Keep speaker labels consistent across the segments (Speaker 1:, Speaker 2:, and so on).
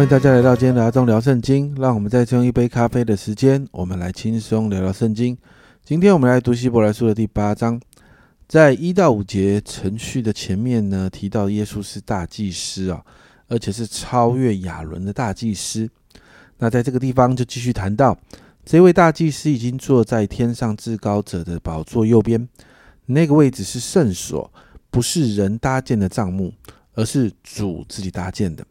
Speaker 1: 欢迎大家来到今天的阿忠聊圣经。让我们再用一杯咖啡的时间，我们来轻松聊聊圣经。今天我们来读希伯来书的第八章，在一到五节程序的前面呢，提到耶稣是大祭司啊，而且是超越亚伦的大祭司。那在这个地方就继续谈到，这位大祭司已经坐在天上至高者的宝座右边，那个位置是圣所，不是人搭建的帐幕，而是主自己搭建的。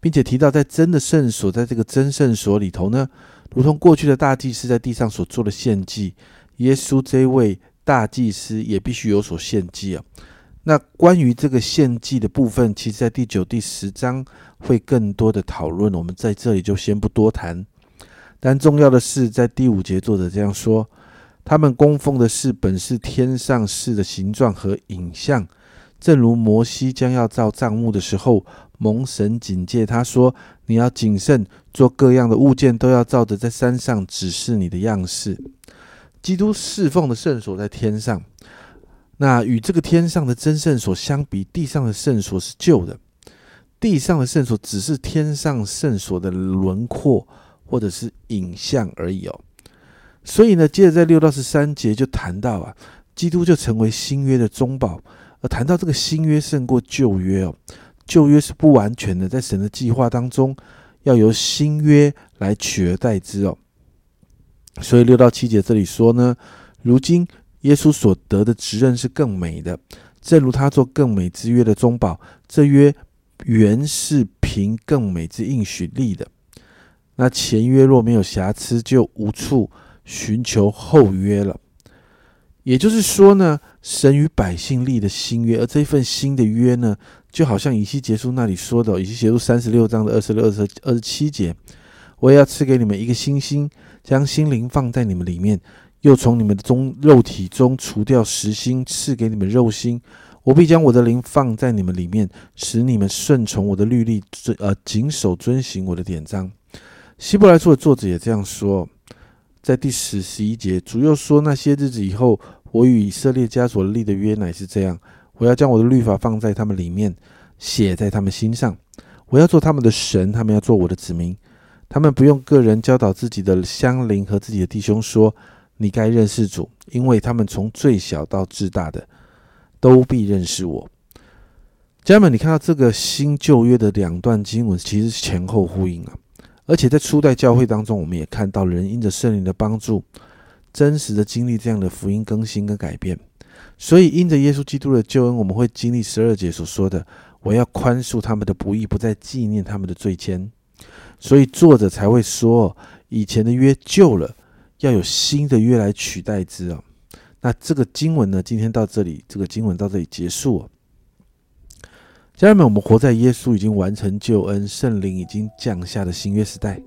Speaker 1: 并且提到，在真的圣所，在这个真圣所里头呢，如同过去的大祭司在地上所做的献祭，耶稣这位大祭司也必须有所献祭啊。那关于这个献祭的部分，其实在第九、第十章会更多的讨论，我们在这里就先不多谈。但重要的是，在第五节，作者这样说：他们供奉的是本是天上事的形状和影像，正如摩西将要造帐幕的时候。蒙神警戒他说：“你要谨慎，做各样的物件都要照着在山上指示你的样式。基督侍奉的圣所在天上，那与这个天上的真圣所相比，地上的圣所是旧的。地上的圣所只是天上圣所的轮廓或者是影像而已哦。所以呢，接着在六到十三节就谈到啊，基督就成为新约的中保，而谈到这个新约胜过旧约哦。”旧约是不完全的，在神的计划当中，要由新约来取而代之哦。所以六到七节这里说呢，如今耶稣所得的职任是更美的，正如他做更美之约的中保，这约原是凭更美之应许立的。那前约若没有瑕疵，就无处寻求后约了。也就是说呢，神与百姓立的新约，而这一份新的约呢，就好像以西结书那里说的，以西结书三十六章的二十六、二十二十七节，我也要赐给你们一个新心，将心灵放在你们里面，又从你们的中肉体中除掉实心，赐给你们肉心。我必将我的灵放在你们里面，使你们顺从我的律例，遵呃谨守遵行我的典章。希伯来书的作者也这样说，在第十十一节，主又说那些日子以后。我与以色列家所立的约乃是这样：我要将我的律法放在他们里面，写在他们心上。我要做他们的神，他们要做我的子民。他们不用个人教导自己的乡邻和自己的弟兄说：“你该认识主，因为他们从最小到至大的都必认识我。”家人们，你看到这个新旧约的两段经文，其实前后呼应啊！而且在初代教会当中，我们也看到人因着圣灵的帮助。真实的经历这样的福音更新跟改变，所以因着耶稣基督的救恩，我们会经历十二节所说的：“我要宽恕他们的不义，不再纪念他们的罪愆。”所以作者才会说：“以前的约旧了，要有新的约来取代之啊。”那这个经文呢？今天到这里，这个经文到这里结束。家人们，我们活在耶稣已经完成救恩、圣灵已经降下的新约时代。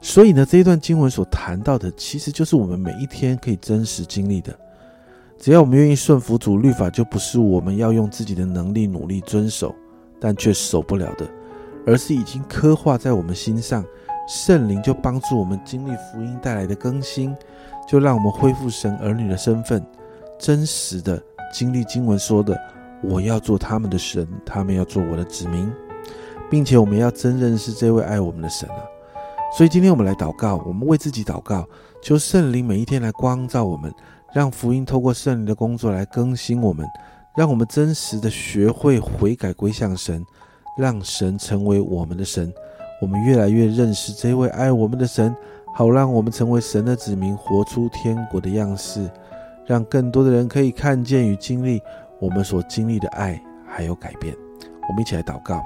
Speaker 1: 所以呢，这一段经文所谈到的，其实就是我们每一天可以真实经历的。只要我们愿意顺服主律法，就不是我们要用自己的能力努力遵守，但却守不了的，而是已经刻画在我们心上。圣灵就帮助我们经历福音带来的更新，就让我们恢复神儿女的身份，真实的经历经文说的：“我要做他们的神，他们要做我的子民，并且我们要真认识这位爱我们的神啊。”所以今天我们来祷告，我们为自己祷告，求圣灵每一天来光照我们，让福音透过圣灵的工作来更新我们，让我们真实的学会悔改归向神，让神成为我们的神，我们越来越认识这位爱我们的神，好让我们成为神的子民，活出天国的样式，让更多的人可以看见与经历我们所经历的爱还有改变。我们一起来祷告。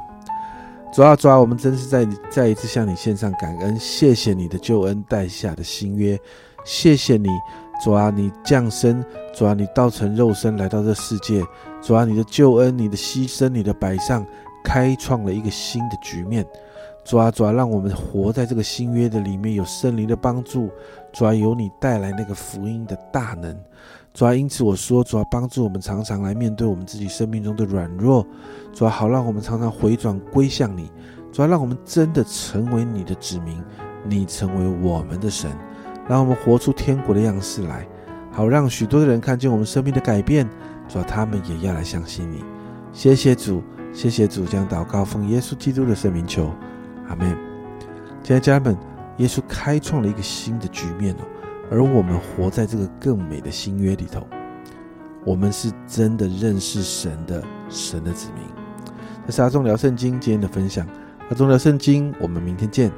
Speaker 1: 主啊，主啊，我们真是在再一次向你献上感恩，谢谢你的救恩带下的新约，谢谢你，主啊，你降生，主啊，你道成肉身来到这世界，主啊，你的救恩，你的牺牲，你的摆上，开创了一个新的局面，主啊，主啊，让我们活在这个新约的里面，有圣灵的帮助，主啊，有你带来那个福音的大能。主要因此我说，主要帮助我们常常来面对我们自己生命中的软弱，主要好让我们常常回转归向你，主要让我们真的成为你的子民，你成为我们的神，让我们活出天国的样式来，好让许多的人看见我们生命的改变，主要他们也要来相信你。谢谢主，谢谢主，将祷告奉耶稣基督的圣名求，阿门。亲爱的家人们，耶稣开创了一个新的局面哦，而我们活在这个更美的新约里头，我们是真的认识神的神的子民。这是阿忠聊圣经今天的分享，阿忠聊圣经，我们明天见。